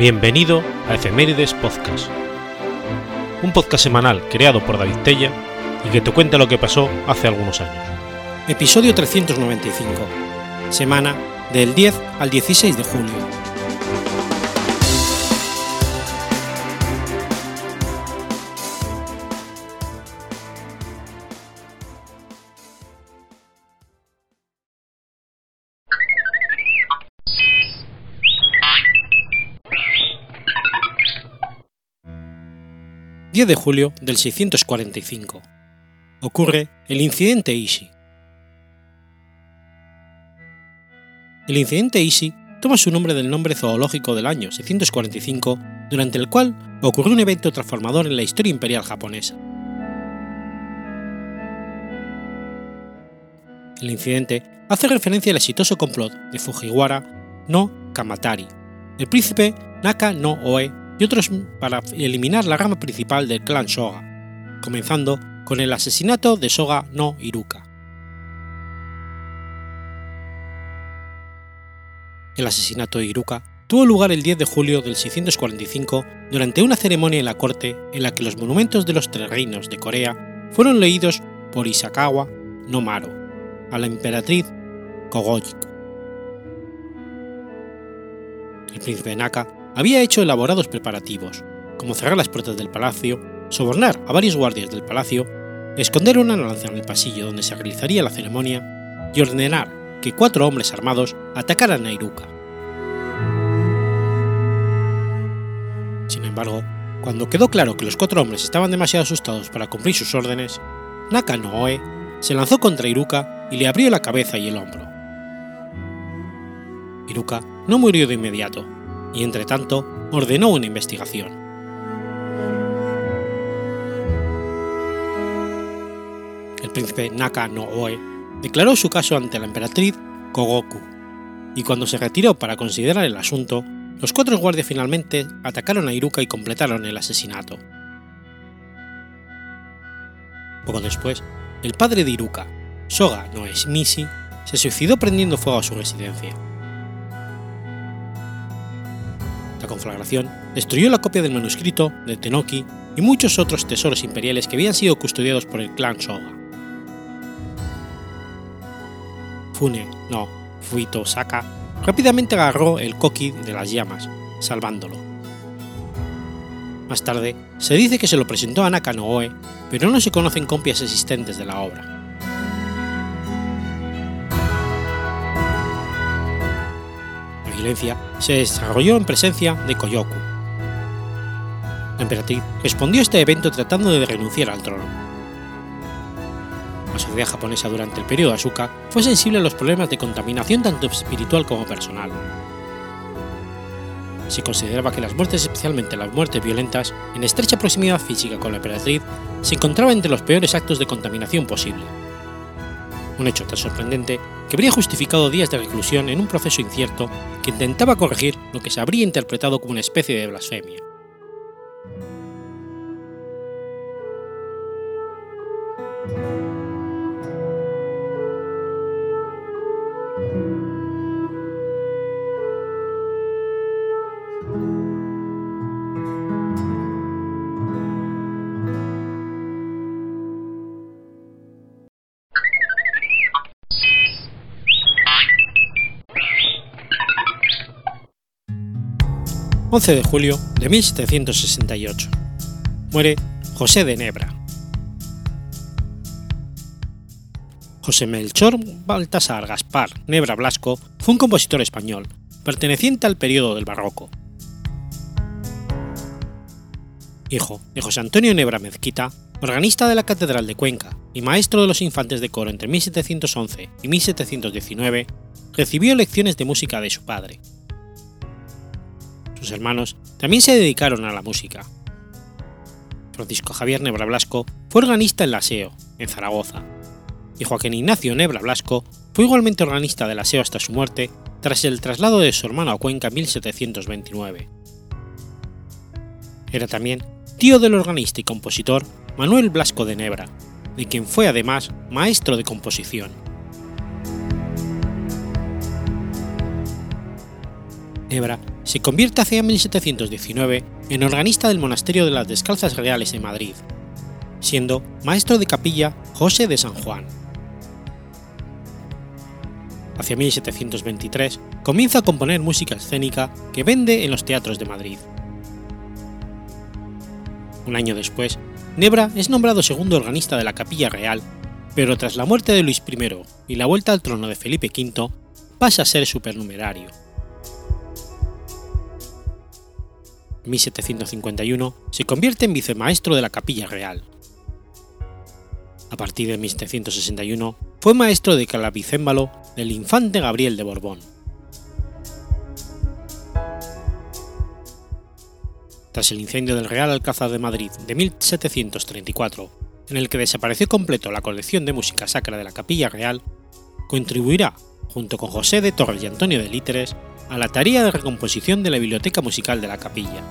Bienvenido a Efemérides Podcast, un podcast semanal creado por David Tella y que te cuenta lo que pasó hace algunos años. Episodio 395, semana del 10 al 16 de julio. 10 de julio del 645. Ocurre el incidente Ishi. El incidente Ishi toma su nombre del nombre zoológico del año 645, durante el cual ocurrió un evento transformador en la historia imperial japonesa. El incidente hace referencia al exitoso complot de Fujiwara no Kamatari, el príncipe Naka no Oe y otros para eliminar la rama principal del clan Soga, comenzando con el asesinato de Soga no Iruka. El asesinato de Iruka tuvo lugar el 10 de julio del 645 durante una ceremonia en la corte en la que los monumentos de los tres reinos de Corea fueron leídos por Isakawa no Maro a la emperatriz Kogojiko. El príncipe Naka había hecho elaborados preparativos, como cerrar las puertas del palacio, sobornar a varios guardias del palacio, esconder una lanza en el pasillo donde se realizaría la ceremonia y ordenar que cuatro hombres armados atacaran a Iruka. Sin embargo, cuando quedó claro que los cuatro hombres estaban demasiado asustados para cumplir sus órdenes, Naka Nooe se lanzó contra Iruka y le abrió la cabeza y el hombro. Iruka no murió de inmediato, y entre tanto ordenó una investigación. El príncipe Naka no Oe declaró su caso ante la emperatriz Kogoku, y cuando se retiró para considerar el asunto, los cuatro guardias finalmente atacaron a Iruka y completaron el asesinato. Poco después, el padre de Iruka, Soga no Mishi, se suicidó prendiendo fuego a su residencia. La conflagración destruyó la copia del manuscrito de Tenoki y muchos otros tesoros imperiales que habían sido custodiados por el clan Soga. Fune no Fuito Saka rápidamente agarró el koki de las llamas, salvándolo. Más tarde, se dice que se lo presentó a Naka no Oe, pero no se conocen copias existentes de la obra. Se desarrolló en presencia de Koyoku. La emperatriz respondió a este evento tratando de renunciar al trono. La sociedad japonesa durante el periodo Asuka fue sensible a los problemas de contaminación tanto espiritual como personal. Se consideraba que las muertes, especialmente las muertes violentas, en estrecha proximidad física con la emperatriz, se encontraban entre los peores actos de contaminación posible. Un hecho tan sorprendente que habría justificado días de reclusión en un proceso incierto que intentaba corregir lo que se habría interpretado como una especie de blasfemia. 11 de julio de 1768. Muere José de Nebra. José Melchor Baltasar Gaspar Nebra Blasco fue un compositor español, perteneciente al periodo del Barroco. Hijo de José Antonio Nebra Mezquita, organista de la Catedral de Cuenca y maestro de los infantes de coro entre 1711 y 1719, recibió lecciones de música de su padre, sus hermanos también se dedicaron a la música. Francisco Javier Nebra Blasco fue organista en la SEO, en Zaragoza, y Joaquín Ignacio Nebra Blasco fue igualmente organista de la SEO hasta su muerte tras el traslado de su hermano a Cuenca en 1729. Era también tío del organista y compositor Manuel Blasco de Nebra, de quien fue además maestro de composición. Nebra se convierte hacia 1719 en organista del monasterio de las Descalzas Reales en Madrid, siendo maestro de capilla José de San Juan. Hacia 1723 comienza a componer música escénica que vende en los teatros de Madrid. Un año después, Nebra es nombrado segundo organista de la Capilla Real, pero tras la muerte de Luis I y la vuelta al trono de Felipe V, pasa a ser supernumerario. 1751 se convierte en vicemaestro de la Capilla Real. A partir de 1761 fue maestro de clavicémbalo del infante Gabriel de Borbón. Tras el incendio del Real Alcázar de Madrid de 1734, en el que desapareció completo la colección de música sacra de la Capilla Real, contribuirá, junto con José de Torres y Antonio de Líteres, a la tarea de recomposición de la biblioteca musical de la capilla.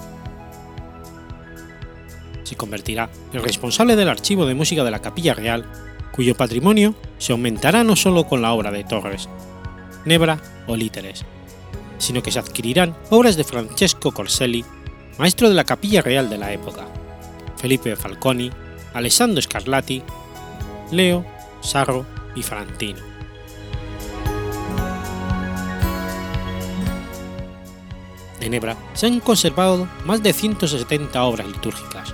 Se convertirá en responsable del archivo de música de la Capilla Real, cuyo patrimonio se aumentará no solo con la obra de Torres, Nebra o Líteres, sino que se adquirirán obras de Francesco Corselli maestro de la capilla real de la época, Felipe Falconi, Alessandro Scarlatti, Leo, Sarro y Frantino. De Nebra se han conservado más de 170 obras litúrgicas,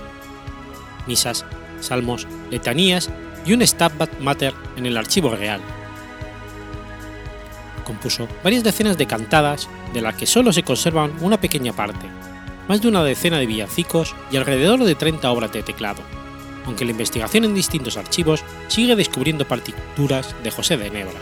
misas, salmos, letanías y un Stabat Mater en el archivo real. Compuso varias decenas de cantadas, de las que solo se conservan una pequeña parte, más de una decena de villancicos y alrededor de 30 obras de teclado, aunque la investigación en distintos archivos sigue descubriendo partituras de José de Nebra.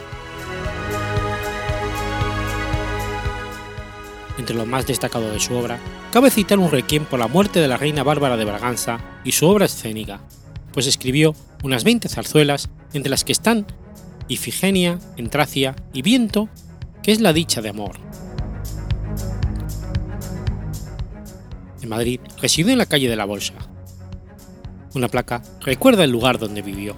Entre lo más destacado de su obra, cabe citar un requiem por la muerte de la reina Bárbara de Braganza y su obra escénica, pues escribió unas 20 zarzuelas, entre las que están Ifigenia, Entracia y Viento, que es la dicha de amor, en Madrid, residió en la calle de la Bolsa. Una placa recuerda el lugar donde vivió.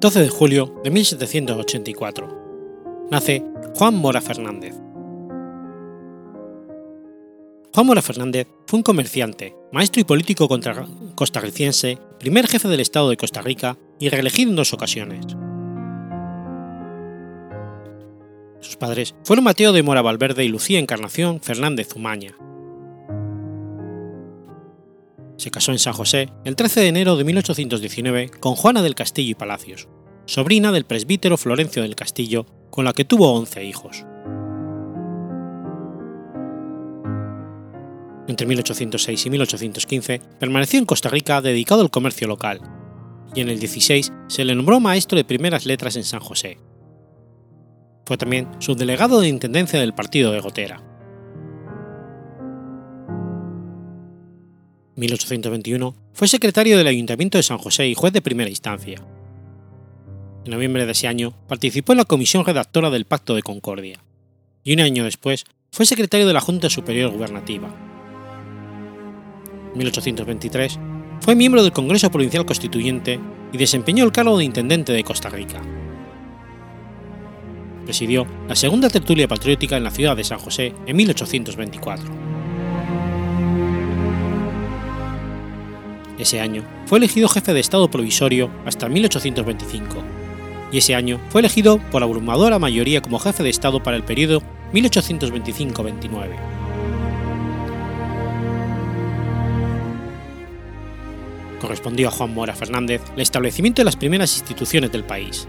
12 de julio de 1784. Nace Juan Mora Fernández. Juan Mora Fernández fue un comerciante, maestro y político costarricense, primer jefe del Estado de Costa Rica y reelegido en dos ocasiones. Sus padres fueron Mateo de Mora Valverde y Lucía Encarnación Fernández Umaña. Se casó en San José el 13 de enero de 1819 con Juana del Castillo y Palacios, sobrina del presbítero Florencio del Castillo, con la que tuvo 11 hijos. Entre 1806 y 1815 permaneció en Costa Rica dedicado al comercio local, y en el 16 se le nombró maestro de primeras letras en San José. Fue también subdelegado de Intendencia del partido de Gotera. 1821 fue secretario del Ayuntamiento de San José y juez de primera instancia. En noviembre de ese año participó en la comisión redactora del Pacto de Concordia, y un año después fue secretario de la Junta Superior Gubernativa. En 1823 fue miembro del Congreso Provincial Constituyente y desempeñó el cargo de Intendente de Costa Rica. Presidió la segunda tertulia patriótica en la ciudad de San José en 1824. Ese año fue elegido jefe de Estado provisorio hasta 1825, y ese año fue elegido por abrumadora mayoría como jefe de Estado para el periodo 1825-29. Correspondió a Juan Mora Fernández el establecimiento de las primeras instituciones del país.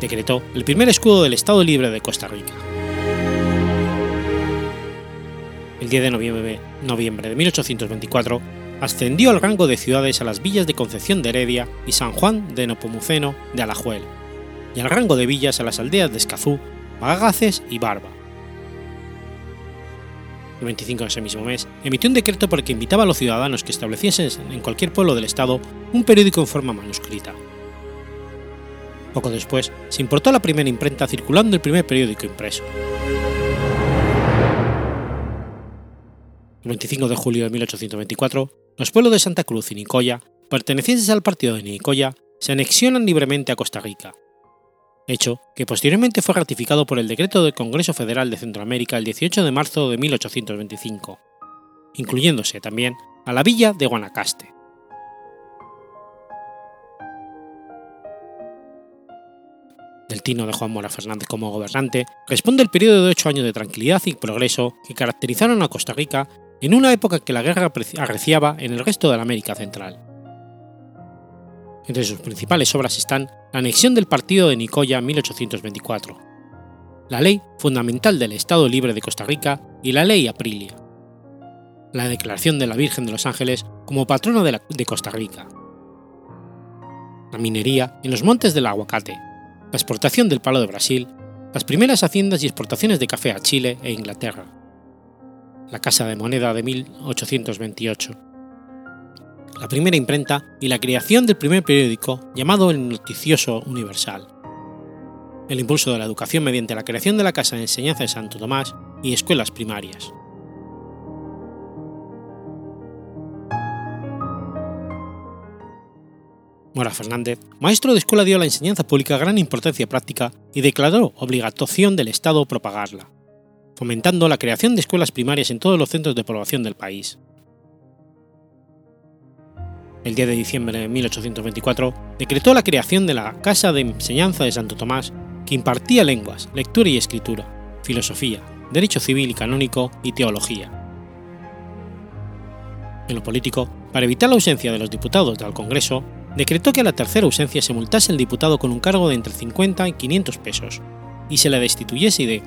Decretó el primer escudo del Estado Libre de Costa Rica. El 10 de noviembre, noviembre de 1824 ascendió al rango de ciudades a las villas de Concepción de Heredia y San Juan de Nopomuceno de Alajuel, y al rango de villas a las aldeas de Escazú, Bagagaces y Barba. El 25 de ese mismo mes, emitió un decreto por el que invitaba a los ciudadanos que estableciesen en cualquier pueblo del Estado un periódico en forma manuscrita. Poco después, se importó la primera imprenta circulando el primer periódico impreso. El 25 de julio de 1824, los pueblos de Santa Cruz y Nicoya, pertenecientes al partido de Nicoya, se anexionan libremente a Costa Rica, hecho que posteriormente fue ratificado por el decreto del Congreso Federal de Centroamérica el 18 de marzo de 1825, incluyéndose también a la villa de Guanacaste. Del tino de Juan Mora Fernández como gobernante responde el periodo de ocho años de tranquilidad y progreso que caracterizaron a Costa Rica en una época que la guerra arreciaba en el resto de la América Central. Entre sus principales obras están la anexión del Partido de Nicoya en 1824, la Ley Fundamental del Estado Libre de Costa Rica y la Ley Aprilia, la declaración de la Virgen de los Ángeles como patrona de, de Costa Rica, la minería en los montes del aguacate, la exportación del palo de Brasil, las primeras haciendas y exportaciones de café a Chile e Inglaterra, la Casa de Moneda de 1828, la primera imprenta y la creación del primer periódico llamado El Noticioso Universal, el impulso de la educación mediante la creación de la Casa de Enseñanza de Santo Tomás y escuelas primarias. Mora Fernández, maestro de escuela, dio a la enseñanza pública gran importancia práctica y declaró obligación del Estado propagarla fomentando la creación de escuelas primarias en todos los centros de población del país. El 10 de diciembre de 1824 decretó la creación de la Casa de Enseñanza de Santo Tomás, que impartía lenguas, lectura y escritura, filosofía, derecho civil y canónico y teología. En lo político, para evitar la ausencia de los diputados del Congreso, decretó que a la tercera ausencia se multase el diputado con un cargo de entre 50 y 500 pesos, y se le destituyese y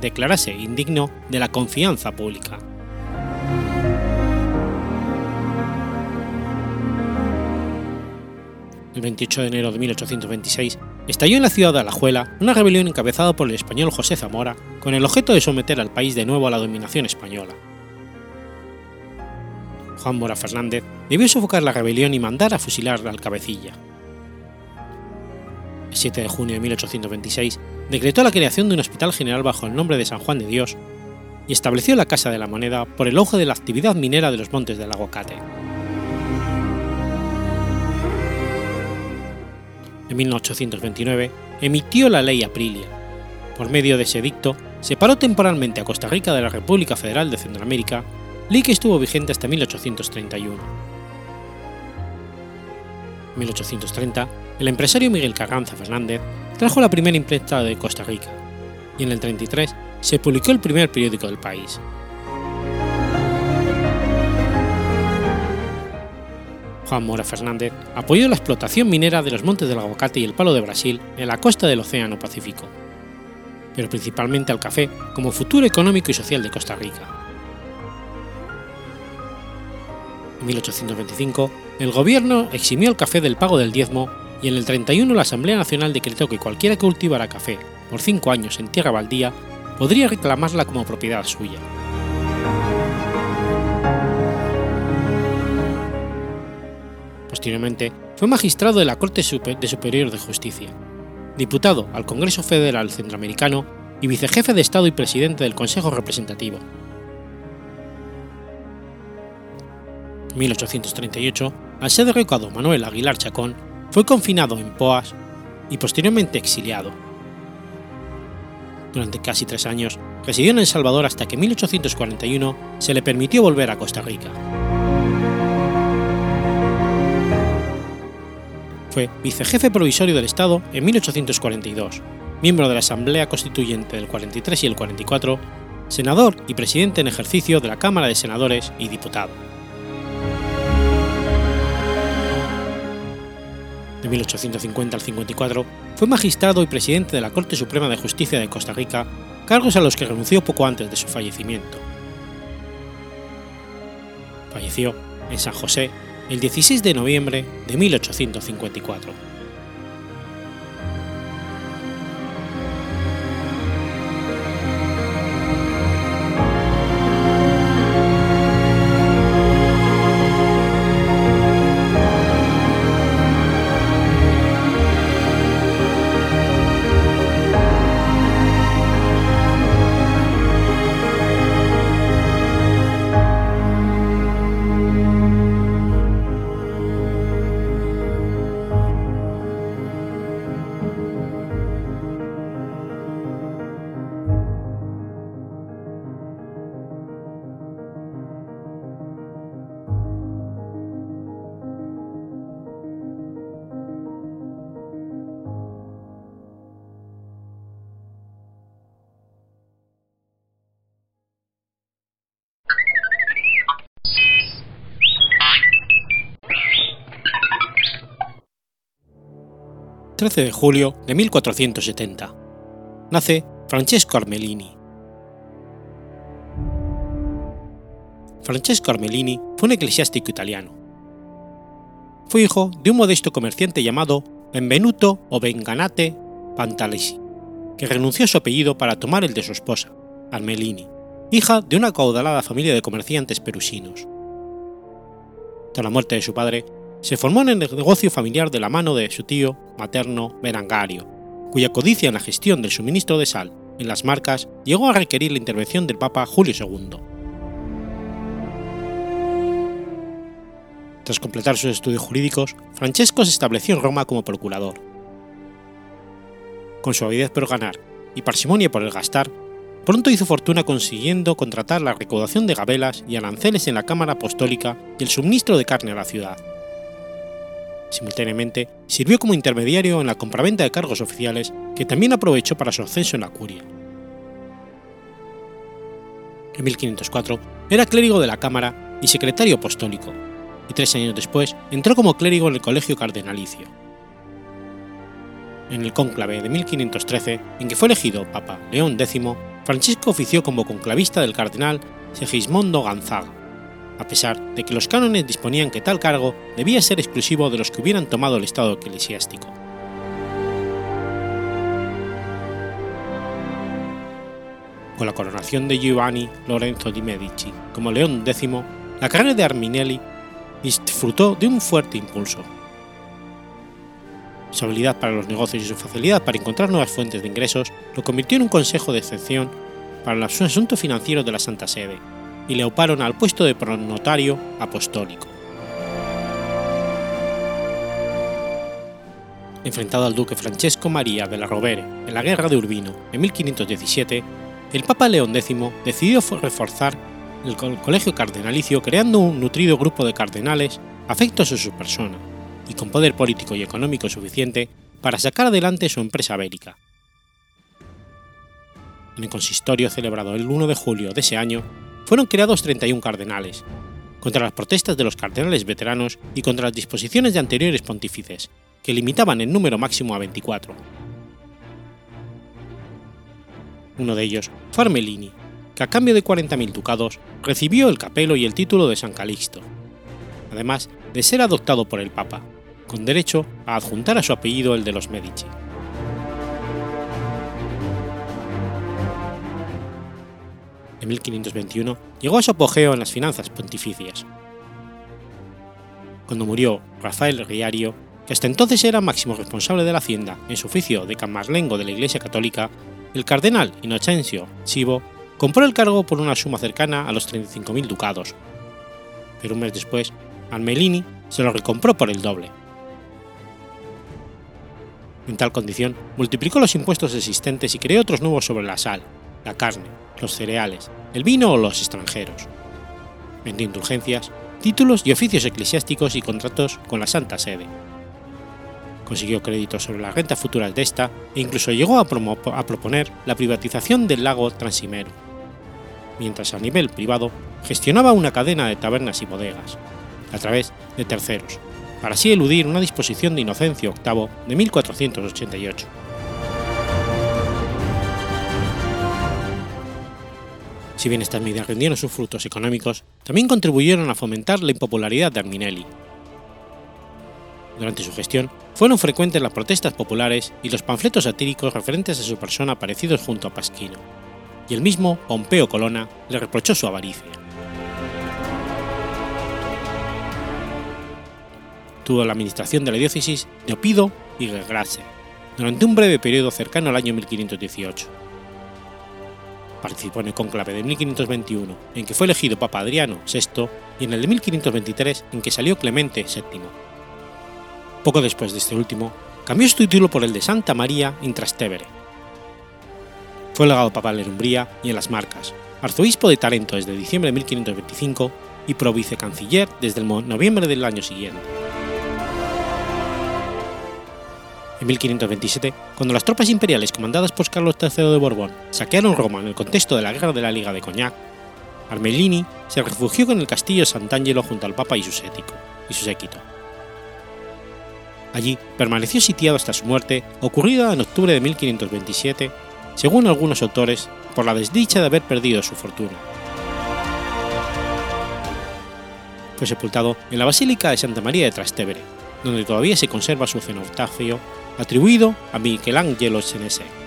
declarase indigno de la confianza pública. El 28 de enero de 1826 estalló en la ciudad de Alajuela una rebelión encabezada por el español José Zamora con el objeto de someter al país de nuevo a la dominación española. Juan Mora Fernández debió sofocar la rebelión y mandar a fusilar al cabecilla. El 7 de junio de 1826 decretó la creación de un hospital general bajo el nombre de San Juan de Dios y estableció la Casa de la Moneda por el ojo de la actividad minera de los montes del aguacate. En 1829 emitió la Ley Aprilia. Por medio de ese dicto, separó temporalmente a Costa Rica de la República Federal de Centroamérica, ley que estuvo vigente hasta 1831. En 1830, el empresario Miguel Carranza Fernández trajo la primera imprenta de Costa Rica, y en el 33 se publicó el primer periódico del país. Juan Mora Fernández apoyó la explotación minera de los montes del aguacate y el palo de Brasil en la costa del Océano Pacífico, pero principalmente al café como futuro económico y social de Costa Rica. En 1825, el gobierno eximió el café del pago del diezmo y en el 31 la Asamblea Nacional decretó que cualquiera que cultivara café por cinco años en tierra baldía podría reclamarla como propiedad suya. Posteriormente, fue magistrado de la Corte de Superior de Justicia, diputado al Congreso Federal Centroamericano y vicejefe de Estado y presidente del Consejo Representativo. 1838, al ser derrocado Manuel Aguilar Chacón, fue confinado en Poas y posteriormente exiliado. Durante casi tres años residió en El Salvador hasta que en 1841 se le permitió volver a Costa Rica. Fue vicejefe provisorio del Estado en 1842, miembro de la Asamblea Constituyente del 43 y el 44, senador y presidente en ejercicio de la Cámara de Senadores y diputado. De 1850 al 54 fue magistrado y presidente de la Corte Suprema de Justicia de Costa Rica, cargos a los que renunció poco antes de su fallecimiento. Falleció en San José el 16 de noviembre de 1854. 13 de julio de 1470. Nace Francesco Armelini. Francesco Armelini fue un eclesiástico italiano. Fue hijo de un modesto comerciante llamado Benvenuto o Benganate Pantalesi, que renunció a su apellido para tomar el de su esposa, Armelini, hija de una caudalada familia de comerciantes perusinos. Tras la muerte de su padre, se formó en el negocio familiar de la mano de su tío materno Berangario, cuya codicia en la gestión del suministro de sal en las marcas llegó a requerir la intervención del Papa Julio II. Tras completar sus estudios jurídicos, Francesco se estableció en Roma como procurador. Con su avidez por ganar y parsimonia por el gastar, pronto hizo fortuna consiguiendo contratar la recaudación de gabelas y aranceles en la Cámara Apostólica y el suministro de carne a la ciudad. Simultáneamente, sirvió como intermediario en la compraventa de cargos oficiales que también aprovechó para su ascenso en la curia. En 1504 era clérigo de la Cámara y secretario apostólico, y tres años después entró como clérigo en el Colegio Cardenalicio. En el cónclave de 1513, en que fue elegido Papa León X, Francisco ofició como conclavista del cardenal Segismondo Gonzaga a pesar de que los cánones disponían que tal cargo debía ser exclusivo de los que hubieran tomado el estado eclesiástico. Con la coronación de Giovanni Lorenzo di Medici como León X, la carrera de Arminelli disfrutó de un fuerte impulso. Su habilidad para los negocios y su facilidad para encontrar nuevas fuentes de ingresos lo convirtió en un consejo de excepción para los asuntos financieros de la Santa Sede y le auparon al puesto de pronotario apostólico. Enfrentado al duque Francesco María de la Rovere en la guerra de Urbino en 1517, el Papa León X decidió reforzar el colegio cardenalicio creando un nutrido grupo de cardenales afectos a su persona y con poder político y económico suficiente para sacar adelante su empresa bélica. En el consistorio celebrado el 1 de julio de ese año, fueron creados 31 cardenales, contra las protestas de los cardenales veteranos y contra las disposiciones de anteriores pontífices, que limitaban el número máximo a 24. Uno de ellos fue Armelini, que a cambio de 40.000 ducados recibió el capelo y el título de San Calixto, además de ser adoptado por el Papa, con derecho a adjuntar a su apellido el de los Medici. En 1521 llegó a su apogeo en las finanzas pontificias. Cuando murió Rafael Riario, que hasta entonces era máximo responsable de la hacienda en su oficio de camarlengo de la Iglesia Católica, el cardenal Inocencio Chivo compró el cargo por una suma cercana a los 35.000 ducados, pero un mes después, Armelini se lo recompró por el doble. En tal condición, multiplicó los impuestos existentes y creó otros nuevos sobre la sal, la carne, los cereales, el vino o los extranjeros. Vendió indulgencias, títulos y oficios eclesiásticos y contratos con la Santa Sede. Consiguió créditos sobre las rentas futuras de esta e incluso llegó a, a proponer la privatización del lago Transimero, mientras a nivel privado gestionaba una cadena de tabernas y bodegas, a través de terceros, para así eludir una disposición de Inocencio VIII de 1488. Si bien estas medidas rendieron sus frutos económicos, también contribuyeron a fomentar la impopularidad de Arminelli. Durante su gestión, fueron frecuentes las protestas populares y los panfletos satíricos referentes a su persona aparecidos junto a Pasquino, y el mismo Pompeo Colonna le reprochó su avaricia. Tuvo la administración de la diócesis de Opido y Grasse durante un breve periodo cercano al año 1518. Participó en el cónclave de 1521, en que fue elegido Papa Adriano VI, y en el de 1523, en que salió Clemente VII. Poco después de este último, cambió su título por el de Santa María in Trastevere. Fue legado papal en Umbría y en las Marcas, arzobispo de Tarento desde diciembre de 1525 y provicecanciller desde el noviembre del año siguiente. En 1527, cuando las tropas imperiales comandadas por Carlos III de Borbón saquearon Roma en el contexto de la Guerra de la Liga de Cognac, Armelini se refugió en el castillo Sant'Angelo junto al Papa y su, sético, y su séquito. Allí permaneció sitiado hasta su muerte, ocurrida en octubre de 1527, según algunos autores, por la desdicha de haber perdido su fortuna. Fue sepultado en la Basílica de Santa María de Trastevere, donde todavía se conserva su cenotafio atribuido a Michelangelo Senese.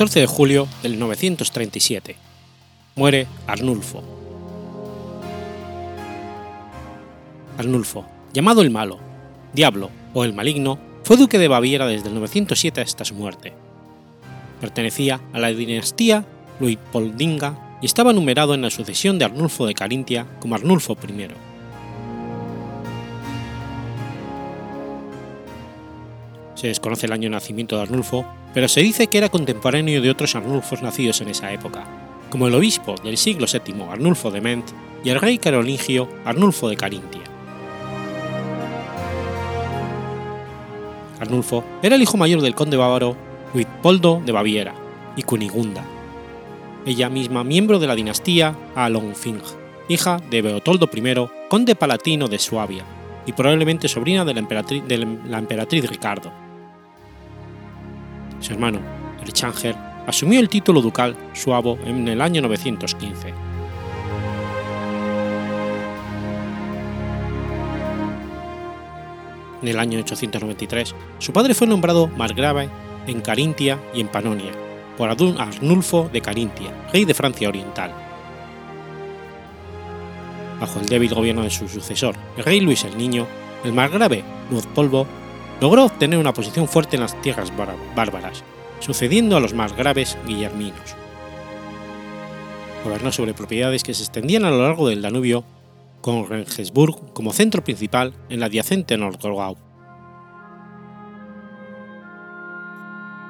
14 de julio del 937. Muere Arnulfo. Arnulfo, llamado el Malo, Diablo o el Maligno, fue duque de Baviera desde el 907 hasta su muerte. Pertenecía a la dinastía Luitpoldinga y estaba numerado en la sucesión de Arnulfo de Carintia como Arnulfo I. Se desconoce el año de nacimiento de Arnulfo, pero se dice que era contemporáneo de otros Arnulfos nacidos en esa época, como el obispo del siglo VII Arnulfo de Ment y el rey carolingio Arnulfo de Carintia. Arnulfo era el hijo mayor del conde bávaro Luitpoldo de Baviera y Cunigunda, ella misma miembro de la dinastía Alonfing, hija de Beotoldo I, conde palatino de Suabia y probablemente sobrina de la emperatriz Ricardo. Su hermano, el Changer, asumió el título ducal suavo en el año 915. En el año 893, su padre fue nombrado margrave en Carintia y en Panonia, por Arnulfo de Carintia, rey de Francia Oriental. Bajo el débil gobierno de su sucesor, el rey Luis el Niño, el margrave Polvo logró obtener una posición fuerte en las tierras bárbaras, sucediendo a los margraves guillerminos. Gobernó sobre propiedades que se extendían a lo largo del Danubio, con Regensburg como centro principal en la adyacente Nordgau.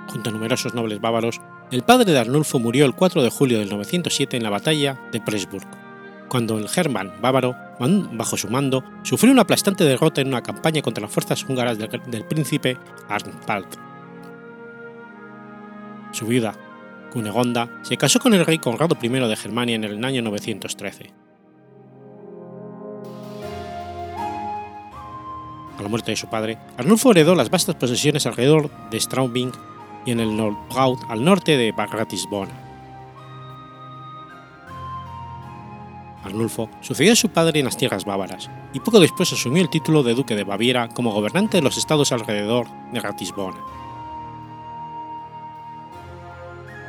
Junto a numerosos nobles bávaros, el padre de Arnulfo murió el 4 de julio del 907 en la batalla de Pressburg, cuando el Hermann bávaro, bajo su mando, sufrió una aplastante derrota en una campaña contra las fuerzas húngaras del, príncipe Arnpald. Su viuda, Cunegonda, se casó con el rey Conrado I de Germania en el año 913. A la muerte de su padre, Arnulfo heredó las vastas posesiones alrededor de Straubing y en el Nordbraut al norte de Ratisbona. Arnulfo sucedió a su padre en las tierras bávaras y poco después asumió el título de duque de Baviera como gobernante de los estados alrededor de Ratisbona.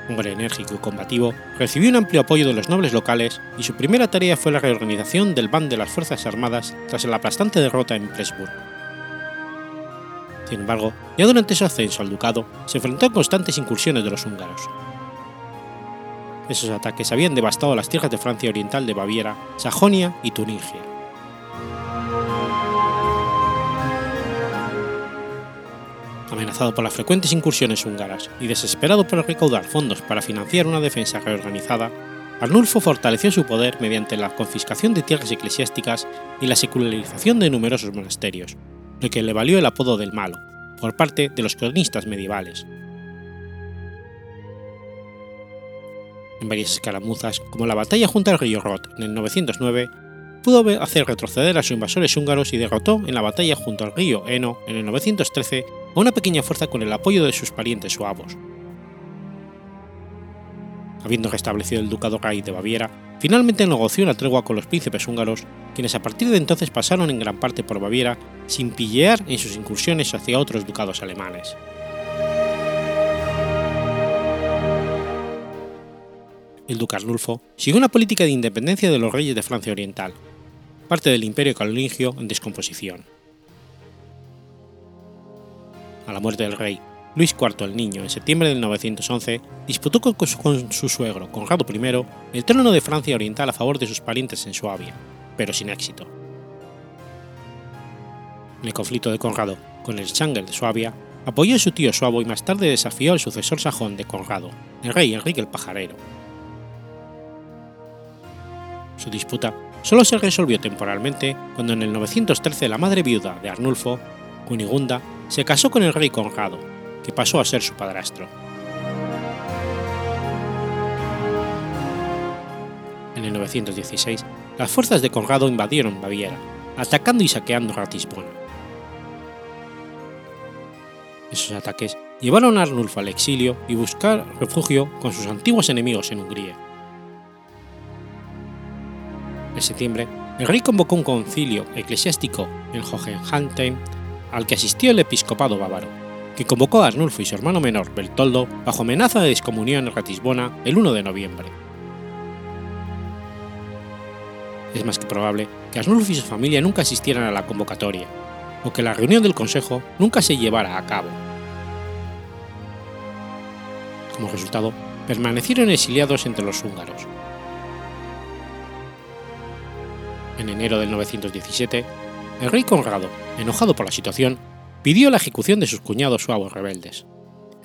Hombre enérgico y combativo, recibió un amplio apoyo de los nobles locales y su primera tarea fue la reorganización del band de las Fuerzas Armadas tras la aplastante derrota en Pressburg. Sin embargo, ya durante su ascenso al ducado, se enfrentó a constantes incursiones de los húngaros. Esos ataques habían devastado las tierras de Francia Oriental de Baviera, Sajonia y Turingia. Amenazado por las frecuentes incursiones húngaras y desesperado por recaudar fondos para financiar una defensa reorganizada, Arnulfo fortaleció su poder mediante la confiscación de tierras eclesiásticas y la secularización de numerosos monasterios, lo que le valió el apodo del Malo, por parte de los cronistas medievales. En varias escaramuzas, como la batalla junto al río Rot en el 909, pudo hacer retroceder a sus invasores húngaros y derrotó en la batalla junto al río Eno en el 913 a una pequeña fuerza con el apoyo de sus parientes suavos. Habiendo restablecido el ducado rey de Baviera, finalmente negoció una tregua con los príncipes húngaros, quienes a partir de entonces pasaron en gran parte por Baviera sin pillear en sus incursiones hacia otros ducados alemanes. El duque Arnulfo siguió una política de independencia de los reyes de Francia Oriental, parte del imperio carolingio en descomposición. A la muerte del rey, Luis IV el Niño, en septiembre del 911, disputó con su, suegro, Conrado I, el trono de Francia Oriental a favor de sus parientes en Suabia, pero sin éxito. En el conflicto de Conrado con el Schangel de Suabia, apoyó a su tío suavo y más tarde desafió al sucesor sajón de Conrado, el rey Enrique el Pajarero. Su disputa solo se resolvió temporalmente cuando en el 913 la madre viuda de Arnulfo, Cunigunda, se casó con el rey Conrado, que pasó a ser su padrastro. En el 916, las fuerzas de Conrado invadieron Baviera, atacando y saqueando Ratisbona. Esos ataques llevaron a Arnulfo al exilio y buscar refugio con sus antiguos enemigos en Hungría. En septiembre, el rey convocó un concilio eclesiástico en Hohenheim al que asistió el episcopado bávaro que convocó a Arnulfo y su hermano menor Bertoldo bajo amenaza de descomunión en Ratisbona el 1 de noviembre. Es más que probable que Arnulfo y su familia nunca asistieran a la convocatoria, o que la reunión del Consejo nunca se llevara a cabo. Como resultado, permanecieron exiliados entre los húngaros. En enero del 917, el rey Conrado, enojado por la situación, pidió la ejecución de sus cuñados suavos rebeldes,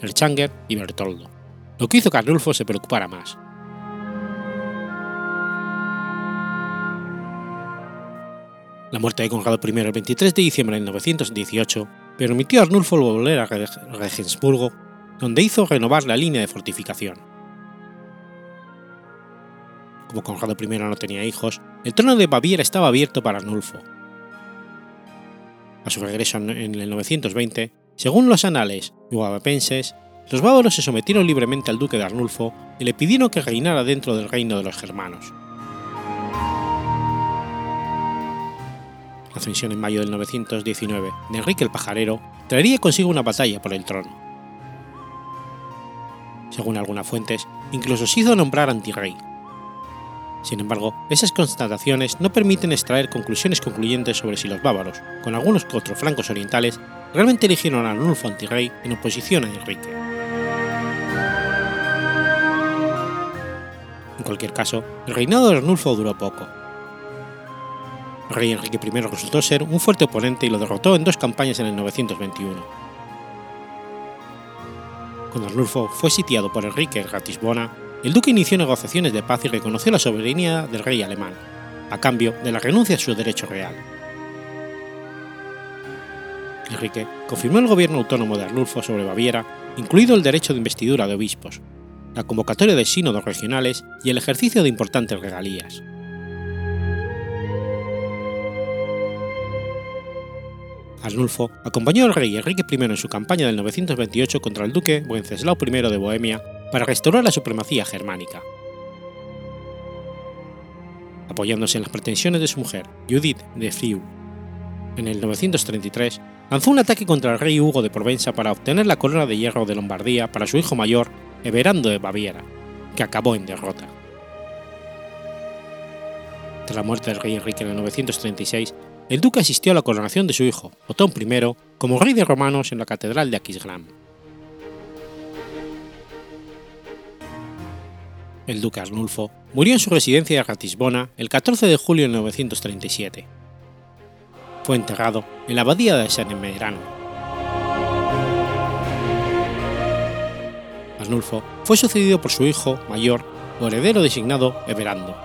el Changer y Bertoldo, lo que hizo que Arnulfo se preocupara más. La muerte de Conrado I el 23 de diciembre de 918 permitió a Arnulfo volver a Regensburgo donde hizo renovar la línea de fortificación. Como Conrado I no tenía hijos, el trono de Baviera estaba abierto para Arnulfo. A su regreso en el 920, según los anales guadapenses, los bávaros se sometieron libremente al duque de Arnulfo y le pidieron que reinara dentro del reino de los germanos. La ascensión en mayo del 919 de Enrique el Pajarero traería consigo una batalla por el trono. Según algunas fuentes, incluso se hizo nombrar antirrey. Sin embargo, esas constataciones no permiten extraer conclusiones concluyentes sobre si los bávaros, con algunos otros flancos orientales, realmente eligieron a Arnulfo antirrey en oposición a Enrique. En cualquier caso, el reinado de Arnulfo duró poco, el rey Enrique I resultó ser un fuerte oponente y lo derrotó en dos campañas en el 921. Cuando Arnulfo fue sitiado por Enrique en Ratisbona, el duque inició negociaciones de paz y reconoció la soberanía del rey alemán, a cambio de la renuncia a su derecho real. Enrique confirmó el gobierno autónomo de Arnulfo sobre Baviera, incluido el derecho de investidura de obispos, la convocatoria de sínodos regionales y el ejercicio de importantes regalías. Arnulfo acompañó al rey Enrique I en su campaña del 928 contra el duque Wenceslao I de Bohemia para restaurar la supremacía germánica. Apoyándose en las pretensiones de su mujer, Judith de Friul, en el 933 lanzó un ataque contra el rey Hugo de Provenza para obtener la corona de hierro de Lombardía para su hijo mayor, Everando de Baviera, que acabó en derrota. Tras la muerte del rey Enrique en el 936, el duque asistió a la coronación de su hijo, Otón I, como rey de romanos en la catedral de Aquisgrán. El duque Arnulfo murió en su residencia de Ratisbona el 14 de julio de 937. Fue enterrado en la abadía de San Emerano. Arnulfo fue sucedido por su hijo mayor o heredero designado Everando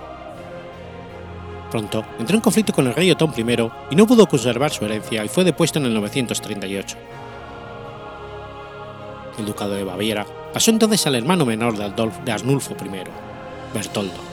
Pronto entró en conflicto con el rey Otón I y no pudo conservar su herencia y fue depuesto en el 938. El ducado de Baviera pasó entonces al hermano menor de, de Arnulfo I, Bertoldo.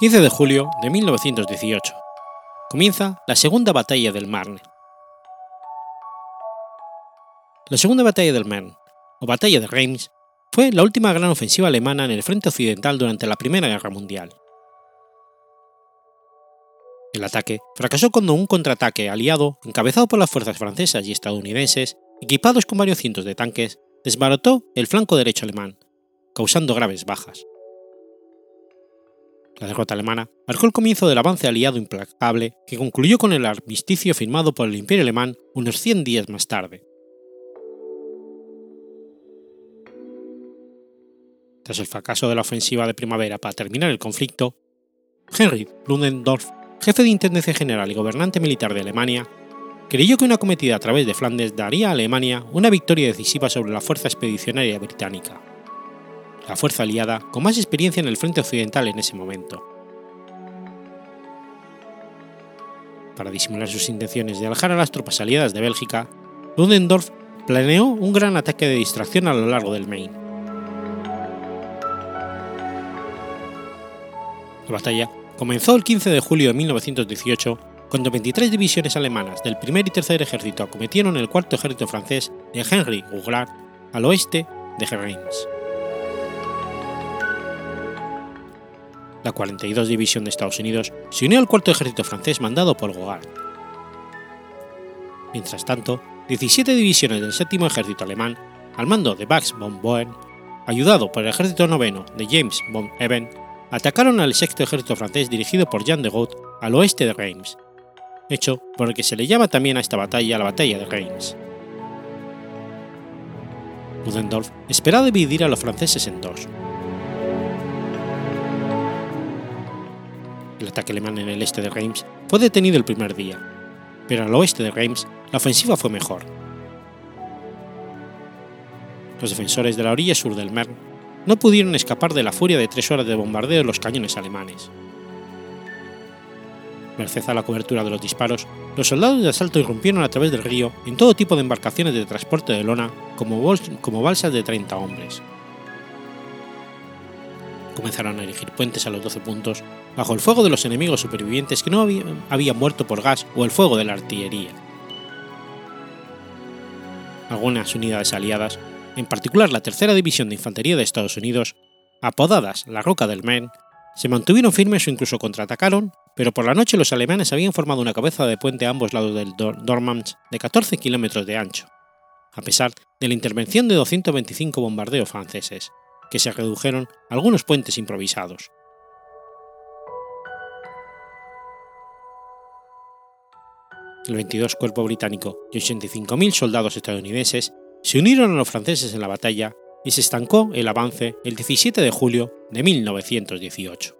15 de julio de 1918. Comienza la Segunda Batalla del Marne. La Segunda Batalla del Marne, o Batalla de Reims, fue la última gran ofensiva alemana en el frente occidental durante la Primera Guerra Mundial. El ataque fracasó cuando un contraataque aliado, encabezado por las fuerzas francesas y estadounidenses, equipados con varios cientos de tanques, desbarató el flanco derecho alemán, causando graves bajas. La derrota alemana marcó el comienzo del avance aliado implacable que concluyó con el armisticio firmado por el Imperio alemán unos 100 días más tarde. Tras el fracaso de la ofensiva de primavera para terminar el conflicto, Heinrich Ludendorff, jefe de Intendencia General y gobernante militar de Alemania, creyó que una cometida a través de Flandes daría a Alemania una victoria decisiva sobre la fuerza expedicionaria británica la fuerza aliada con más experiencia en el frente occidental en ese momento. para disimular sus intenciones de alejar a las tropas aliadas de Bélgica, Ludendorff planeó un gran ataque de distracción a lo largo del Main. La batalla comenzó el 15 de julio de 1918 cuando 23 divisiones alemanas del primer y tercer ejército acometieron el cuarto ejército francés de Henry Goulart al oeste de Reims. La 42 División de Estados Unidos se unió al cuarto ejército francés mandado por Goulart. Mientras tanto, 17 divisiones del séptimo ejército alemán, al mando de Max von Boen, ayudado por el ejército noveno de James von Eben, atacaron al sexto ejército francés dirigido por Jean de Gaulle al oeste de Reims, hecho por el que se le llama también a esta batalla la batalla de Reims. Ludendorff esperaba dividir a los franceses en dos. El ataque alemán en el este de Reims fue detenido el primer día, pero al oeste de Reims la ofensiva fue mejor. Los defensores de la orilla sur del Marne no pudieron escapar de la furia de tres horas de bombardeo de los cañones alemanes. Merced a la cobertura de los disparos, los soldados de asalto irrumpieron a través del río en todo tipo de embarcaciones de transporte de lona como, como balsas de 30 hombres. Comenzaron a erigir puentes a los 12 puntos bajo el fuego de los enemigos supervivientes que no habían, muerto por gas o el fuego de la artillería. Algunas unidades aliadas en particular la Tercera División de Infantería de Estados Unidos, apodadas la Roca del Maine, se mantuvieron firmes o incluso contraatacaron, pero por la noche los alemanes habían formado una cabeza de puente a ambos lados del Dormans de 14 kilómetros de ancho, a pesar de la intervención de 225 bombardeos franceses, que se redujeron algunos puentes improvisados. El 22 Cuerpo Británico y 85.000 soldados estadounidenses se unieron a los franceses en la batalla y se estancó el avance el 17 de julio de 1918.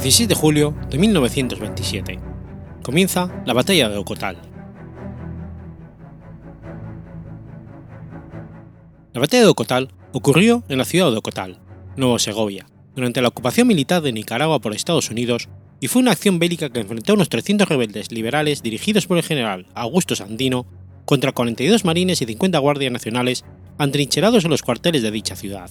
16 de julio de 1927. Comienza la batalla de Ocotal. La batalla de Ocotal ocurrió en la ciudad de Ocotal, Nuevo Segovia, durante la ocupación militar de Nicaragua por Estados Unidos y fue una acción bélica que enfrentó a unos 300 rebeldes liberales dirigidos por el general Augusto Sandino contra 42 marines y 50 guardias nacionales antrincherados en los cuarteles de dicha ciudad,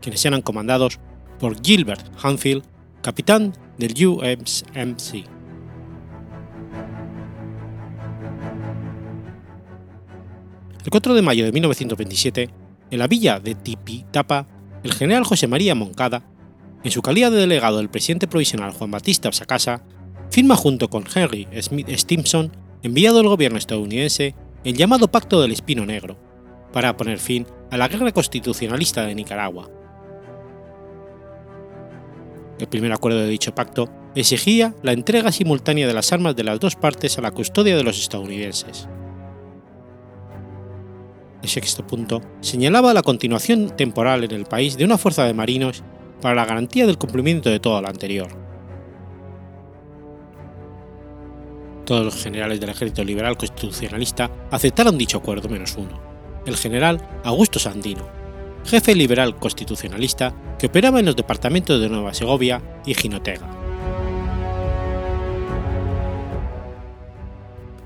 quienes eran comandados por Gilbert Hanfield capitán del USMC. El 4 de mayo de 1927, en la villa de Tipitapa, el general José María Moncada en su calidad de delegado del presidente provisional Juan Batista Sacasa, firma junto con Henry Smith Stimson, enviado del gobierno estadounidense, el llamado Pacto del Espino Negro, para poner fin a la guerra constitucionalista de Nicaragua. El primer acuerdo de dicho pacto exigía la entrega simultánea de las armas de las dos partes a la custodia de los estadounidenses. El sexto punto señalaba la continuación temporal en el país de una fuerza de marinos para la garantía del cumplimiento de todo lo anterior. Todos los generales del ejército liberal constitucionalista aceptaron dicho acuerdo menos uno, el general Augusto Sandino, jefe liberal constitucionalista que operaba en los departamentos de Nueva Segovia y Jinotega.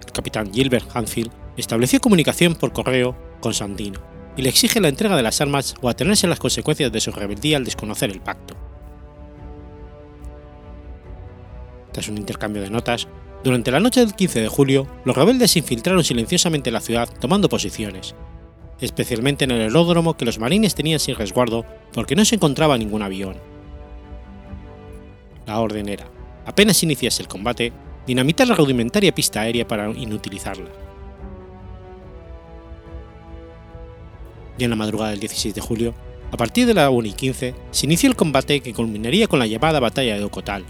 El capitán Gilbert Hanfield estableció comunicación por correo con Sandino y le exige la entrega de las armas o atenerse a las consecuencias de su rebeldía al desconocer el pacto. Tras un intercambio de notas, durante la noche del 15 de julio, los rebeldes infiltraron silenciosamente en la ciudad tomando posiciones, especialmente en el aeródromo que los marines tenían sin resguardo porque no se encontraba ningún avión. La orden era, apenas iniciase el combate, dinamitar la rudimentaria pista aérea para inutilizarla. y en la madrugada del 16 de julio, a partir de la 1 y 15, se inició el combate que culminaría con la llamada Batalla de Ocotal,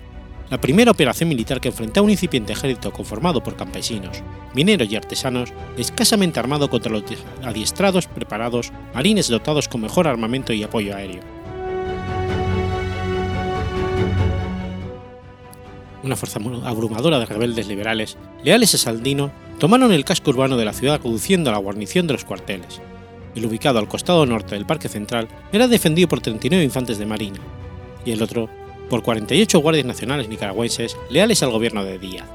la primera operación militar que enfrentaba un incipiente ejército conformado por campesinos, mineros y artesanos, escasamente armado contra los adiestrados, preparados, marines dotados con mejor armamento y apoyo aéreo. Una fuerza abrumadora de rebeldes liberales, leales a Saldino, tomaron el casco urbano de la ciudad reduciendo la guarnición de los cuarteles, el ubicado al costado norte del Parque Central, era defendido por 39 infantes de marina, y el otro por 48 guardias nacionales nicaragüenses leales al gobierno de Díaz.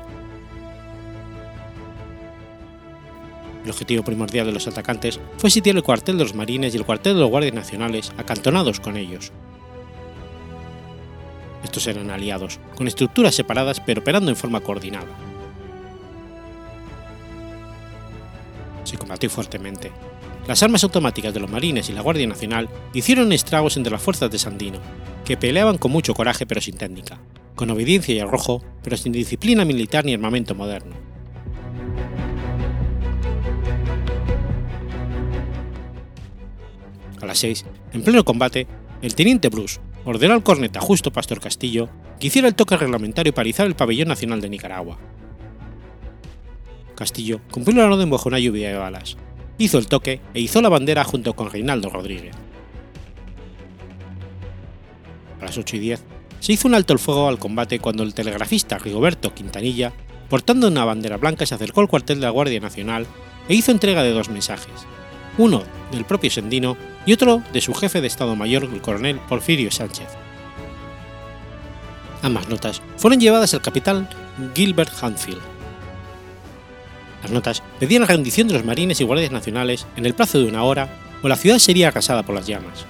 El objetivo primordial de los atacantes fue sitiar el cuartel de los marines y el cuartel de los guardias nacionales acantonados con ellos. Estos eran aliados, con estructuras separadas pero operando en forma coordinada. Se combatió fuertemente, las armas automáticas de los marines y la Guardia Nacional hicieron estragos entre las fuerzas de Sandino, que peleaban con mucho coraje pero sin técnica, con obediencia y arrojo, pero sin disciplina militar ni armamento moderno. A las 6, en pleno combate, el teniente Bruce ordenó al corneta Justo Pastor Castillo que hiciera el toque reglamentario para izar el pabellón nacional de Nicaragua. Castillo cumplió la orden bajo una lluvia de balas, hizo el toque e hizo la bandera junto con Reinaldo Rodríguez. A las 8 y 10 se hizo un alto el fuego al combate cuando el telegrafista Rigoberto Quintanilla, portando una bandera blanca, se acercó al cuartel de la Guardia Nacional e hizo entrega de dos mensajes, uno del propio Sendino y otro de su jefe de Estado Mayor, el coronel Porfirio Sánchez. Ambas notas fueron llevadas al capitán Gilbert Hanfield, las notas pedían la rendición de los marines y guardias nacionales en el plazo de una hora o la ciudad sería arrasada por las llamas.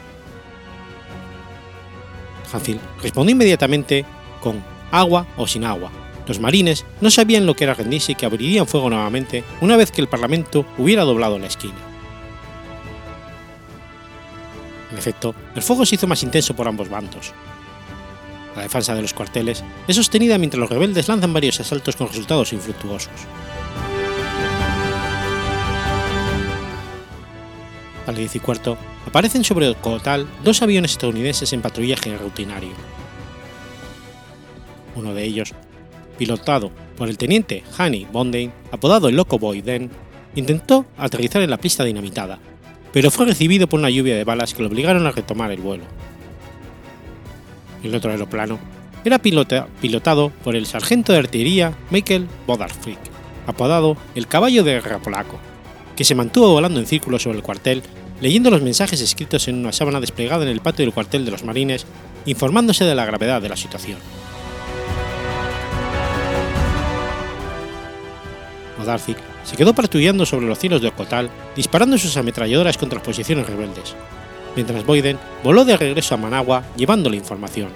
Hanfield respondió inmediatamente con agua o sin agua. Los marines no sabían lo que era rendirse y que abrirían fuego nuevamente una vez que el Parlamento hubiera doblado la esquina. En efecto, el fuego se hizo más intenso por ambos bandos. La defensa de los cuarteles es sostenida mientras los rebeldes lanzan varios asaltos con resultados infructuosos. A las 10 y cuarto, aparecen sobre el Cotal dos aviones estadounidenses en patrullaje rutinario. Uno de ellos, pilotado por el teniente Hanny Bondane, apodado el Loco Boy Den, intentó aterrizar en la pista dinamitada, pero fue recibido por una lluvia de balas que lo obligaron a retomar el vuelo. El otro aeroplano era pilotado por el sargento de artillería Michael Bodarfrick, apodado el Caballo de Guerra Polaco, que se mantuvo volando en círculo sobre el cuartel, leyendo los mensajes escritos en una sábana desplegada en el patio del cuartel de los marines, informándose de la gravedad de la situación. Modarcic se quedó patrullando sobre los cielos de Ocotal, disparando sus ametralladoras contra posiciones rebeldes, mientras Boyden voló de regreso a Managua llevando la información.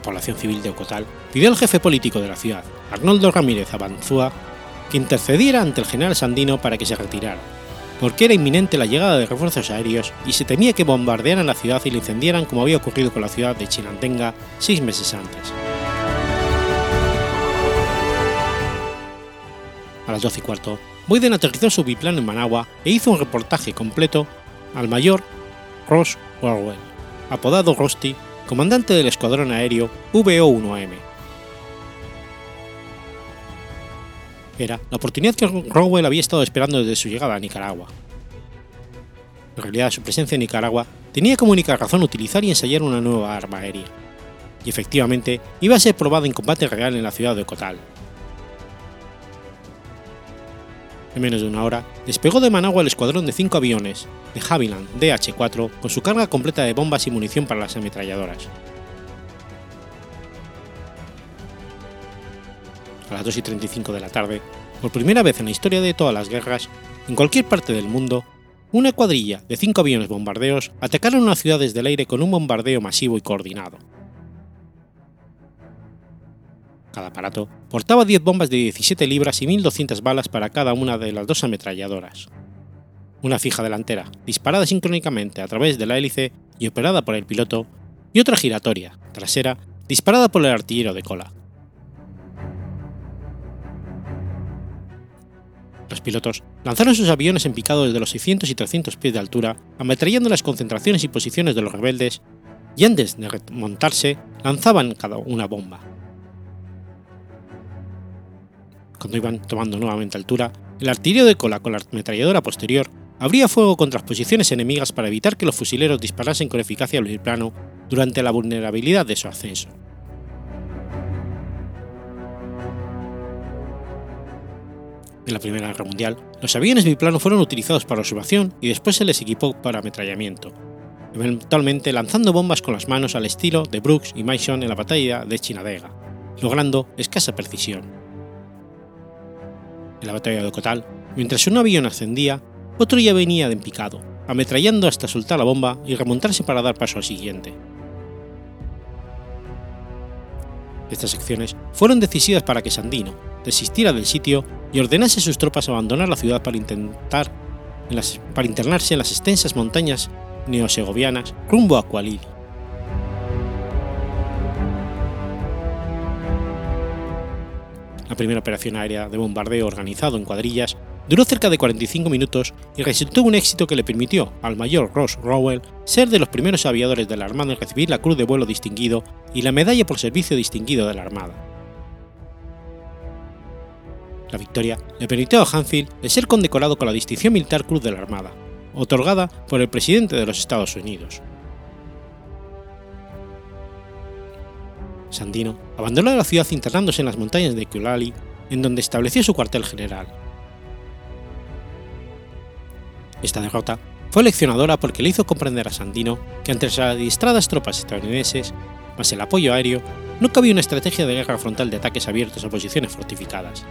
La población civil de Ocotal pidió al jefe político de la ciudad, Arnoldo Ramírez Abanzúa, que intercediera ante el general Sandino para que se retirara, porque era inminente la llegada de refuerzos aéreos y se temía que bombardearan la ciudad y la incendiaran como había ocurrido con la ciudad de Chinantenga seis meses antes. A las 12 y cuarto, Boyden aterrizó su biplano en Managua e hizo un reportaje completo al mayor Ross Orwell, apodado Rusty, comandante del escuadrón aéreo VO-1M. Era la oportunidad que Rowell había estado esperando desde su llegada a Nicaragua. En realidad, su presencia en Nicaragua tenía como única razón utilizar y ensayar una nueva arma aérea, y efectivamente iba a ser probada en combate real en la ciudad de Cotal. En menos de una hora, despegó de Managua el escuadrón de cinco aviones de Havilland DH-4 con su carga completa de bombas y munición para las ametralladoras. A las 2 y 35 de la tarde, por primera vez en la historia de todas las guerras, en cualquier parte del mundo, una cuadrilla de cinco aviones bombardeos atacaron una ciudad desde el aire con un bombardeo masivo y coordinado. Cada aparato portaba 10 bombas de 17 libras y 1.200 balas para cada una de las dos ametralladoras. Una fija delantera, disparada sincrónicamente a través de la hélice y operada por el piloto, y otra giratoria, trasera, disparada por el artillero de cola. Los pilotos lanzaron sus aviones en picado desde los 600 y 300 pies de altura, ametrallando las concentraciones y posiciones de los rebeldes, y antes de remontarse, lanzaban cada una bomba. Cuando iban tomando nuevamente altura, el artillero de cola con la ametralladora posterior abría fuego contra las posiciones enemigas para evitar que los fusileros disparasen con eficacia al biplano durante la vulnerabilidad de su ascenso. En la Primera Guerra Mundial, los aviones biplano fueron utilizados para observación y después se les equipó para ametrallamiento, eventualmente lanzando bombas con las manos al estilo de Brooks y Mason en la batalla de Chinadega, logrando escasa precisión. En la batalla de Cotal, mientras un avión ascendía, otro ya venía de picado, ametrallando hasta soltar la bomba y remontarse para dar paso al siguiente. Estas acciones fueron decisivas para que Sandino desistiera del sitio y ordenase a sus tropas abandonar la ciudad para, intentar para internarse en las extensas montañas neosegovianas rumbo a Kualili. La primera operación aérea de bombardeo organizado en cuadrillas duró cerca de 45 minutos y resultó un éxito que le permitió al mayor Ross Rowell ser de los primeros aviadores de la Armada en recibir la Cruz de Vuelo Distinguido y la Medalla por Servicio Distinguido de la Armada. La victoria le permitió a Hanfield ser condecorado con la Distinción Militar Cruz de la Armada, otorgada por el presidente de los Estados Unidos. Sandino abandonó la ciudad internándose en las montañas de Kulali, en donde estableció su cuartel general. Esta derrota fue leccionadora porque le hizo comprender a Sandino que ante las adiestradas tropas estadounidenses, más el apoyo aéreo, no cabía una estrategia de guerra frontal de ataques abiertos a posiciones fortificadas.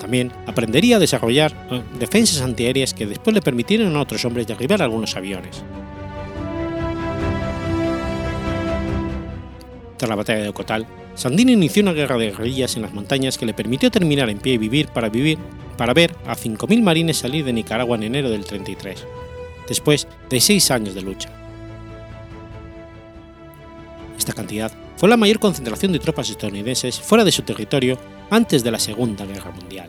También aprendería a desarrollar eh, defensas antiaéreas que después le permitieron a otros hombres derribar algunos aviones. Tras la batalla de Ocotal, Sandino inició una guerra de guerrillas en las montañas que le permitió terminar en pie y vivir para vivir para ver a 5.000 marines salir de Nicaragua en enero del 33, después de seis años de lucha. Esta cantidad fue la mayor concentración de tropas estadounidenses fuera de su territorio antes de la Segunda Guerra Mundial.